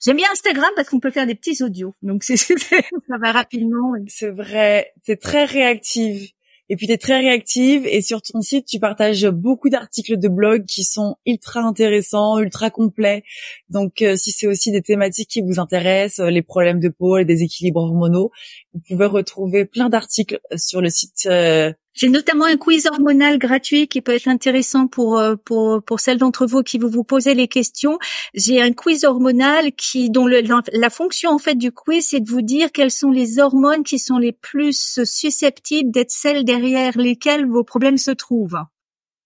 J'aime bien Instagram parce qu'on peut faire des petits audios, donc c'est ça va rapidement. C'est vrai, c'est très réactive. Et puis tu es très réactive et sur ton site tu partages beaucoup d'articles de blog qui sont ultra intéressants, ultra complets. Donc euh, si c'est aussi des thématiques qui vous intéressent, euh, les problèmes de peau, les déséquilibres hormonaux, vous pouvez retrouver plein d'articles sur le site euh, j'ai notamment un quiz hormonal gratuit qui peut être intéressant pour euh, pour pour celles d'entre vous qui vous vous posez les questions. J'ai un quiz hormonal qui dont le, la fonction en fait du quiz c'est de vous dire quelles sont les hormones qui sont les plus susceptibles d'être celles derrière lesquelles vos problèmes se trouvent.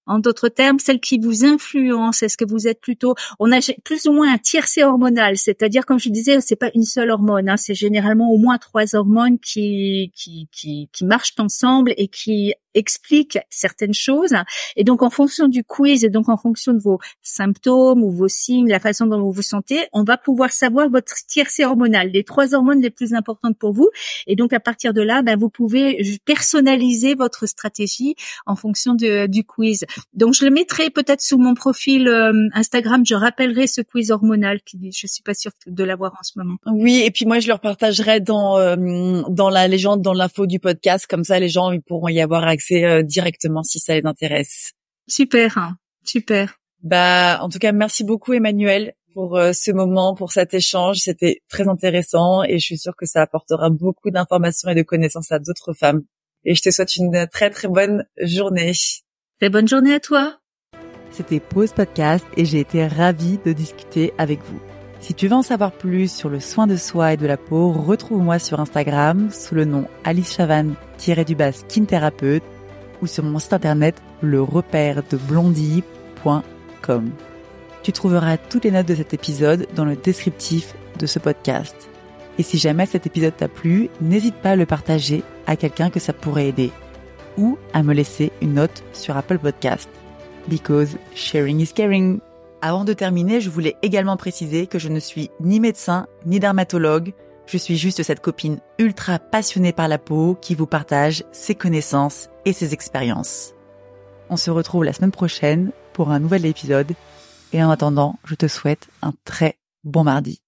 En d'autres termes, celles qui vous influencent, est-ce que vous êtes plutôt, on a plus ou moins un tiercé hormonal, c'est-à-dire comme je disais, c'est pas une seule hormone, hein, c'est généralement au moins trois hormones qui, qui qui qui marchent ensemble et qui explique certaines choses. Et donc, en fonction du quiz et donc en fonction de vos symptômes ou vos signes, la façon dont vous vous sentez, on va pouvoir savoir votre tiercé hormonal, les trois hormones les plus importantes pour vous. Et donc, à partir de là, ben, vous pouvez personnaliser votre stratégie en fonction du quiz. Donc, je le mettrai peut-être sous mon profil euh, Instagram. Je rappellerai ce quiz hormonal qui, je suis pas sûre de l'avoir en ce moment. Oui, et puis moi, je le partagerai dans euh, dans la légende, dans l'info du podcast. Comme ça, les gens ils pourront y avoir accès euh, directement si ça les intéresse. Super, hein. super. Bah, en tout cas, merci beaucoup Emmanuel pour euh, ce moment, pour cet échange. C'était très intéressant et je suis sûre que ça apportera beaucoup d'informations et de connaissances à d'autres femmes. Et je te souhaite une très très bonne journée. Très bonne journée à toi. C'était Pause Podcast et j'ai été ravie de discuter avec vous. Si tu veux en savoir plus sur le soin de soi et de la peau, retrouve-moi sur Instagram sous le nom Alice Chavan-du-bas skin thérapeute ou sur mon site internet le repère de blondie.com. Tu trouveras toutes les notes de cet épisode dans le descriptif de ce podcast. Et si jamais cet épisode t'a plu, n'hésite pas à le partager à quelqu'un que ça pourrait aider ou à me laisser une note sur Apple Podcast. Because sharing is caring. Avant de terminer, je voulais également préciser que je ne suis ni médecin ni dermatologue. Je suis juste cette copine ultra passionnée par la peau qui vous partage ses connaissances et ses expériences. On se retrouve la semaine prochaine pour un nouvel épisode. Et en attendant, je te souhaite un très bon mardi.